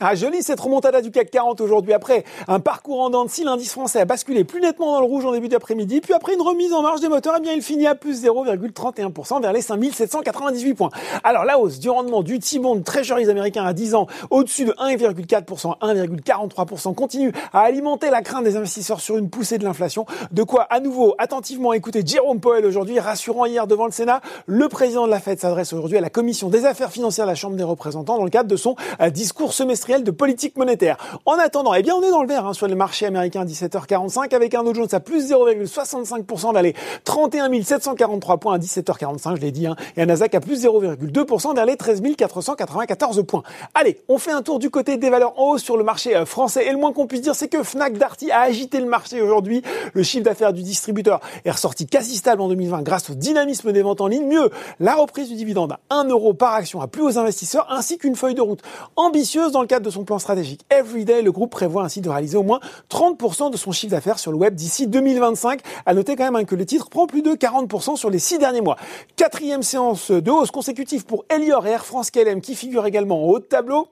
Ah, jolie cette remontada du CAC 40 aujourd'hui. Après un parcours en dents de l'indice français a basculé plus nettement dans le rouge en début d'après-midi. Puis après une remise en marge des moteurs, eh bien, il finit à plus 0,31% vers les 5798 points. Alors, la hausse du rendement du T-bond Treasuries américain à 10 ans au-dessus de 1,4%, 1,43% continue à alimenter la crainte des investisseurs sur une poussée de l'inflation. De quoi, à nouveau, attentivement écouter Jérôme Powell aujourd'hui, rassurant hier devant le Sénat. Le président de la Fed s'adresse aujourd'hui à la commission des affaires financières de la Chambre des représentants dans le cadre de son euh, discours semestriel de politique monétaire. En attendant, eh bien, on est dans le vert hein, sur les marchés américains à 17h45 avec un Dow Jones à plus 0,65% d'aller 31 743 points à 17h45, je l'ai dit, hein, et un Nasdaq à plus 0,2% vers les 13 494 points. Allez, on fait un tour du côté des valeurs en hausse sur le marché euh, français et le moins qu'on puisse dire, c'est que Fnac Darty a agité le marché aujourd'hui. Le chiffre d'affaires du distributeur est ressorti quasi stable en 2020 grâce au dynamisme des ventes en ligne. Mieux, la reprise du dividende à 1 euro par action à plus aux investisseurs ainsi qu'une feuille de route ambitieuse dans le cadre de son plan stratégique Everyday, le groupe prévoit ainsi de réaliser au moins 30% de son chiffre d'affaires sur le web d'ici 2025. À noter quand même hein, que le titre prend plus de 40% sur les six derniers mois. Quatrième séance de hausse consécutive pour Elior et Air France KLM qui figurent également en haut de tableau.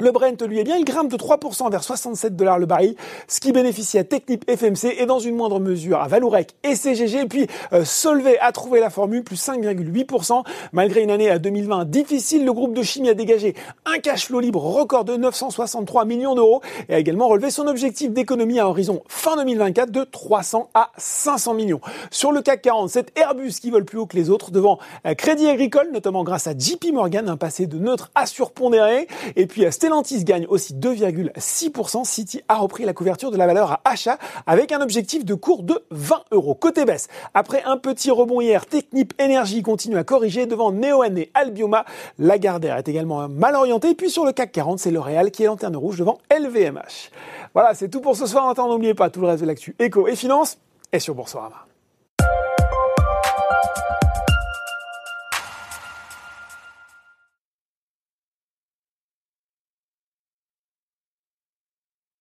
Le Brent, lui, est bien, il grimpe de 3% vers 67 dollars le baril, ce qui bénéficie à Technip FMC et dans une moindre mesure à Valourec et CGG. Puis, euh, Solvay a trouvé la formule, plus 5,8%. Malgré une année à 2020 difficile, le groupe de chimie a dégagé un cash flow libre record de 963 millions d'euros et a également relevé son objectif d'économie à horizon fin 2024 de 300 à 500 millions. Sur le CAC 40, c'est Airbus qui vole plus haut que les autres devant euh, Crédit Agricole, notamment grâce à JP Morgan, un passé de neutre à surpondéré. Et puis, à Stellantis gagne aussi 2,6%. City a repris la couverture de la valeur à achat avec un objectif de cours de 20 euros. Côté baisse, après un petit rebond hier, Technip Energy continue à corriger devant Neoen et Albioma. Lagardère est également mal orientée. Puis sur le CAC 40, c'est L'Oréal qui est lanterne rouge devant LVMH. Voilà, c'est tout pour ce soir. Maintenant, n'oubliez pas tout le reste de l'actu éco et finance est sur Boursorama.